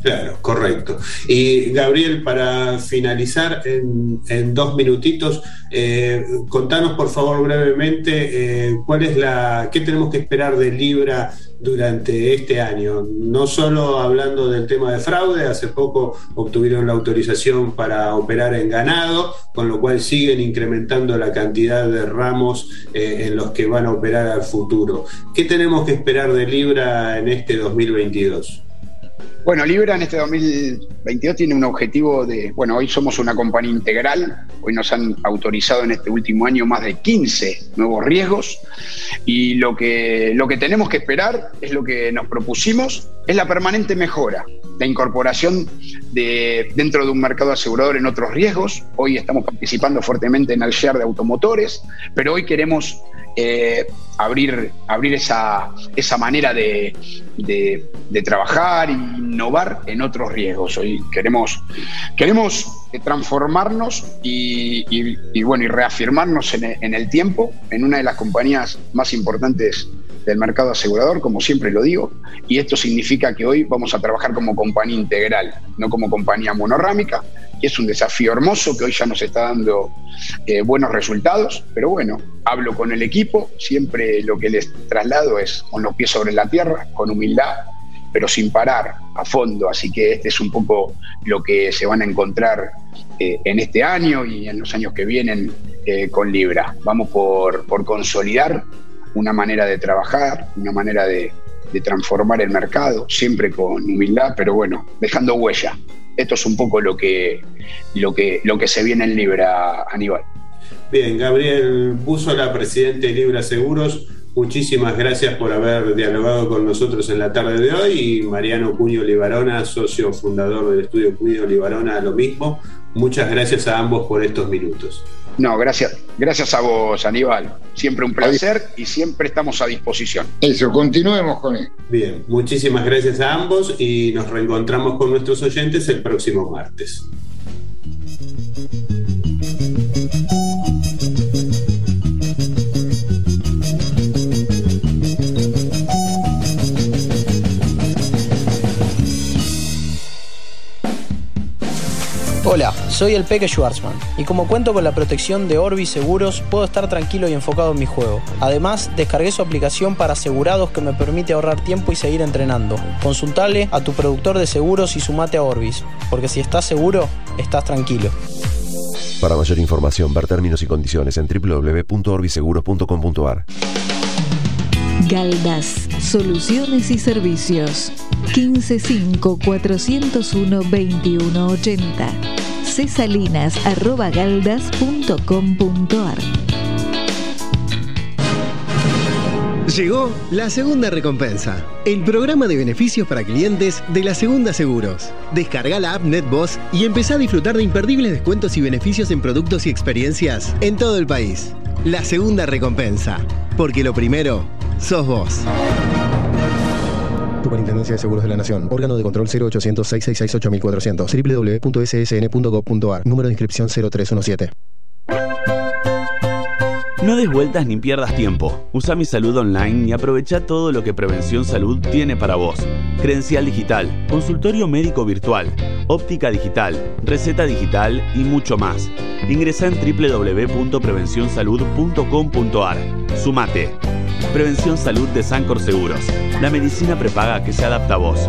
Claro, correcto. Y Gabriel, para finalizar en, dos minutitos, eh, contanos por favor brevemente eh, cuál es la, qué tenemos que esperar de Libra durante este año. No solo hablando del tema de fraude, hace poco obtuvieron la autorización para operar en ganado, con lo cual siguen incrementando la cantidad de ramos eh, en los que van a operar al futuro. ¿Qué tenemos que esperar de Libra en este 2022? Bueno, Libra en este 2022 tiene un objetivo de, bueno, hoy somos una compañía integral, hoy nos han autorizado en este último año más de 15 nuevos riesgos y lo que, lo que tenemos que esperar es lo que nos propusimos, es la permanente mejora, la incorporación de, dentro de un mercado asegurador en otros riesgos. Hoy estamos participando fuertemente en el share de automotores, pero hoy queremos eh, abrir, abrir esa, esa manera de, de, trabajar e innovar en otros riesgos. Hoy queremos, queremos transformarnos y, bueno, y reafirmarnos en el tiempo en una de las compañías más importantes del mercado asegurador, como siempre lo digo, y esto significa que hoy vamos a trabajar como compañía integral, no como compañía monorrámica, y es un desafío hermoso que hoy ya nos está dando eh, buenos resultados, pero bueno, hablo con el equipo, siempre lo que les traslado es con los pies sobre la tierra, con humildad, pero sin parar a fondo, así que este es un poco lo que se van a encontrar eh, en este año y en los años que vienen eh, con Libra. Vamos por, por consolidar una manera de trabajar, una manera de, transformar el mercado, siempre con humildad, pero bueno, dejando huella. Esto es un poco lo que, lo que, lo que se viene en Libra, Aníbal. Bien, Gabriel Búzola, presidente de Libra Seguros, muchísimas gracias por haber dialogado con nosotros en la tarde de hoy y Mariano Cuño Libarona, socio fundador del estudio Cuño Libarona, lo mismo. Muchas gracias a ambos por estos minutos. No, gracias, gracias a vos, Aníbal. Siempre un placer y siempre estamos a disposición. Eso, continuemos con él. Bien, muchísimas gracias a ambos y nos reencontramos con nuestros oyentes el próximo martes. Hola, soy el Peque Schwarzman y como cuento con la protección de Orbi Seguros, puedo estar tranquilo y enfocado en mi juego. Además, descargué su aplicación para asegurados que me permite ahorrar tiempo y seguir entrenando. Consultale a tu productor de seguros y sumate a Orbis, porque si estás seguro, estás tranquilo. Para mayor información, ver términos y condiciones en www.orbiseguros.com.ar. Galdas, Soluciones y Servicios. 155-401-2180. cesalinas.galdas.com.ar Llegó la segunda recompensa, el programa de beneficios para clientes de la Segunda Seguros. Descarga la app NetBoss y empezá a disfrutar de imperdibles descuentos y beneficios en productos y experiencias en todo el país. La segunda recompensa, porque lo primero sos vos. Superintendencia de Seguros de la Nación. Órgano de control 0800 666 8400 www.ssn.gov.ar. Número de inscripción 0317. No des vueltas ni pierdas tiempo. Usa mi salud online y aprovecha todo lo que Prevención Salud tiene para vos. Credencial digital, consultorio médico virtual, óptica digital, receta digital y mucho más. Ingresa en www.prevencionsalud.com.ar. Sumate. Prevención Salud de Sancor Seguros. La medicina prepaga que se adapta a vos.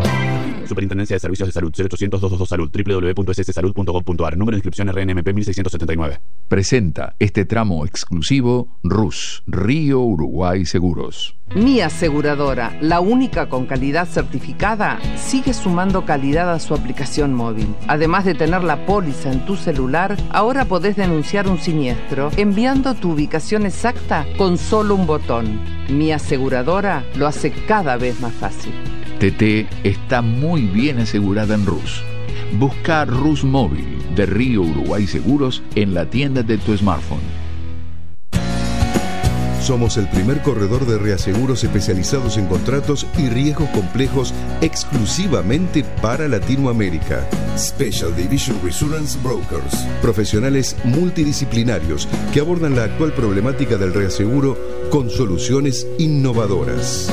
Superintendencia de Servicios de Salud 0800 222 Salud www.sssalud.gov.ar Número de inscripción RNMP 1679. Presenta este tramo exclusivo RUS, Río Uruguay Seguros. Mi aseguradora, la única con calidad certificada, sigue sumando calidad a su aplicación móvil. Además de tener la póliza en tu celular, ahora podés denunciar un siniestro enviando tu ubicación exacta con solo un botón. Mi aseguradora lo hace cada vez más fácil. TT está muy bien asegurada en RUS. Busca RUS Móvil de Río Uruguay Seguros en la tienda de tu smartphone. Somos el primer corredor de reaseguros especializados en contratos y riesgos complejos exclusivamente para Latinoamérica. Special Division Reassurance Brokers. Profesionales multidisciplinarios que abordan la actual problemática del reaseguro con soluciones innovadoras.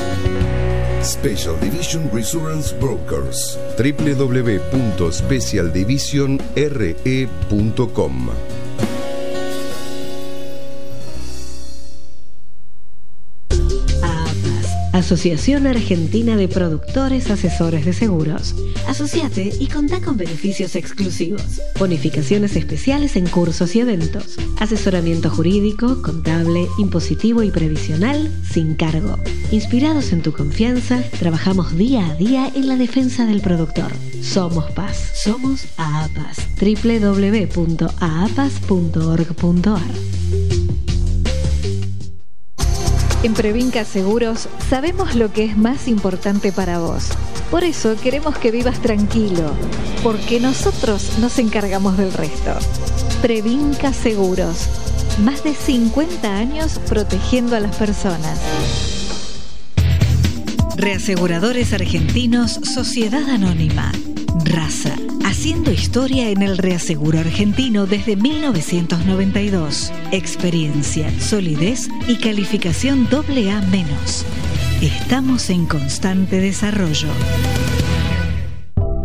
Special Division Reassurance Brokers. www.specialdivisionre.com Asociación Argentina de Productores Asesores de Seguros. Asociate y contá con beneficios exclusivos. Bonificaciones especiales en cursos y eventos. Asesoramiento jurídico, contable, impositivo y previsional sin cargo. Inspirados en tu confianza, trabajamos día a día en la defensa del productor. Somos Paz. Somos AAPAS. www.aapas.org.ar En Previnca Seguros sabemos lo que es más importante para vos. Por eso queremos que vivas tranquilo, porque nosotros nos encargamos del resto. Previnca Seguros. Más de 50 años protegiendo a las personas. Reaseguradores Argentinos Sociedad Anónima. Raza. Haciendo historia en el reaseguro argentino desde 1992. Experiencia, solidez y calificación AA-. Estamos en constante desarrollo.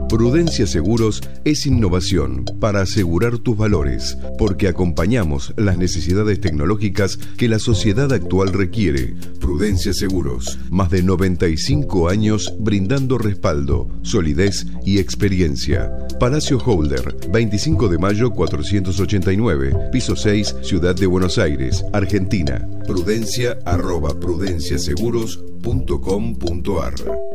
Prudencia Seguros es innovación para asegurar tus valores, porque acompañamos las necesidades tecnológicas que la sociedad actual requiere. Prudencia Seguros, más de 95 años brindando respaldo, solidez y experiencia. Palacio Holder, 25 de mayo 489, piso 6, Ciudad de Buenos Aires, Argentina. Prudencia arroba prudenciaseguros.com.ar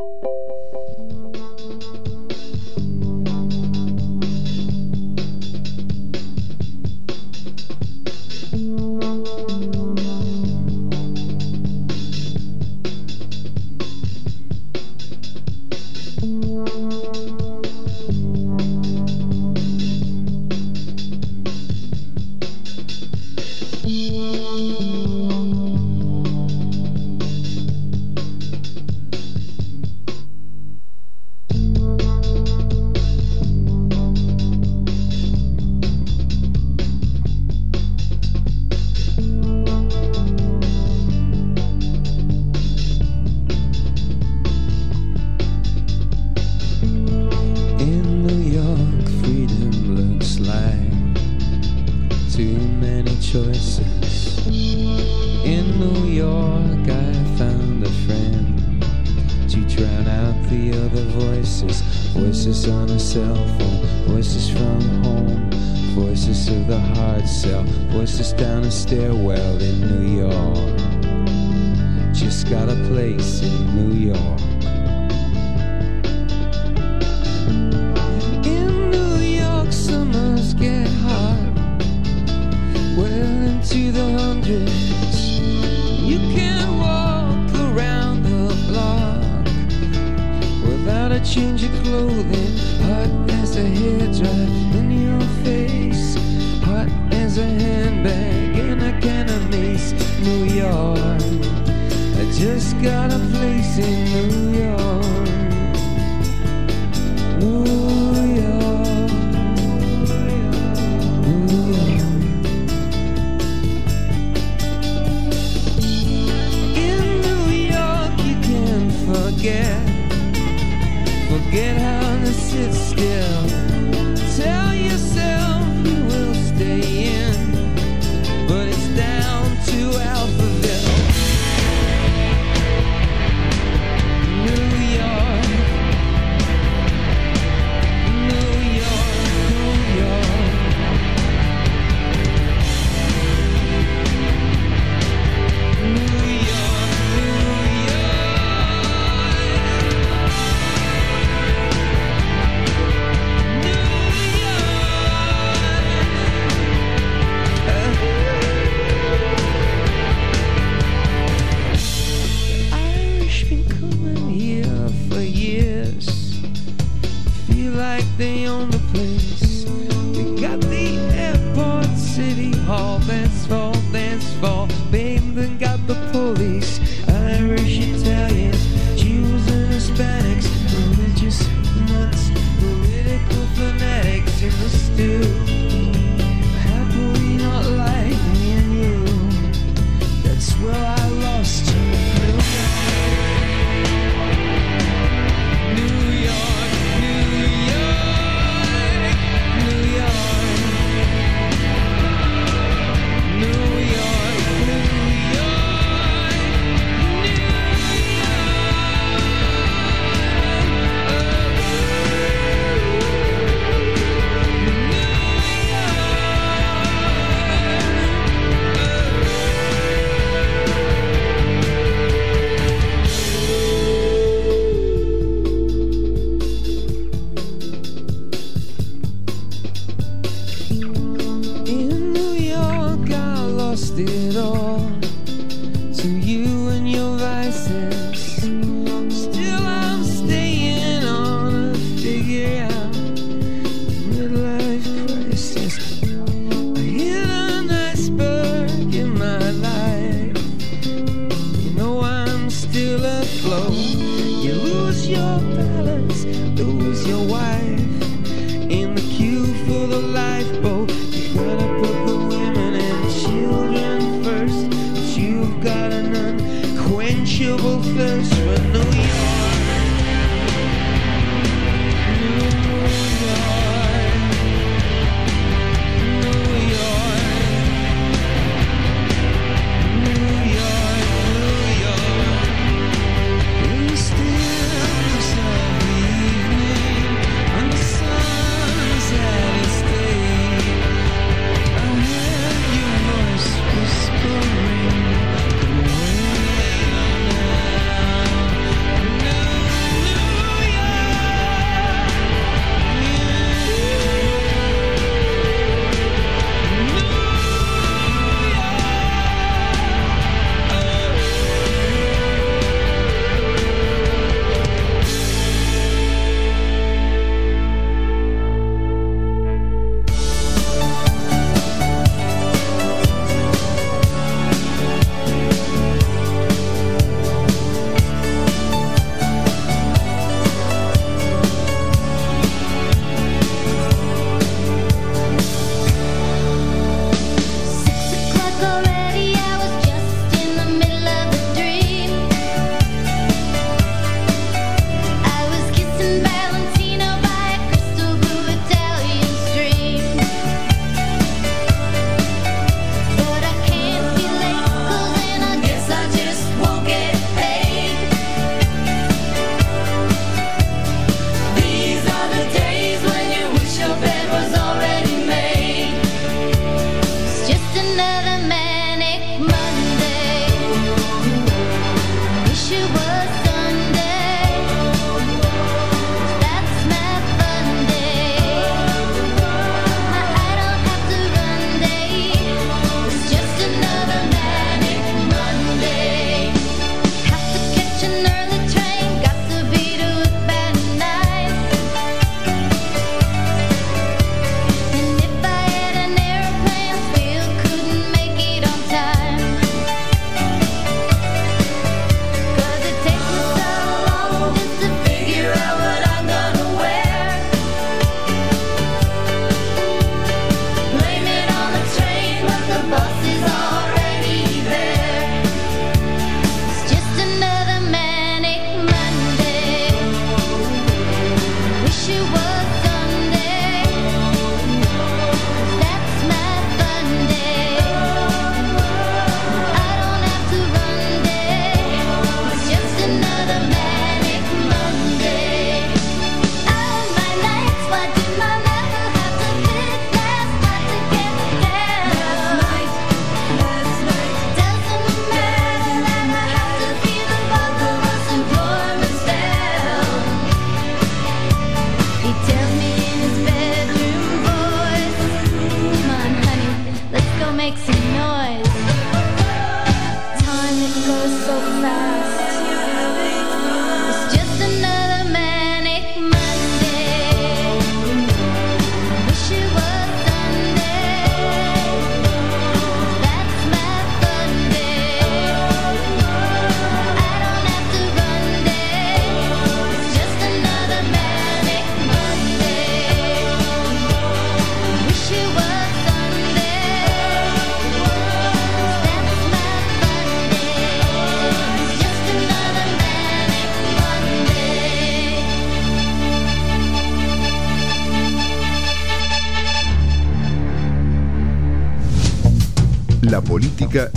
change your clothing. Hot as a hairdryer in your face. Hot as a handbag in a can of mace. New York. I just got a place in New York.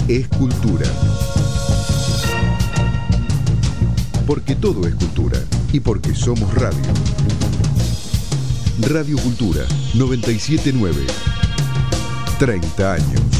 Es cultura. Porque todo es cultura y porque somos radio. Radio Cultura 979. 30 años.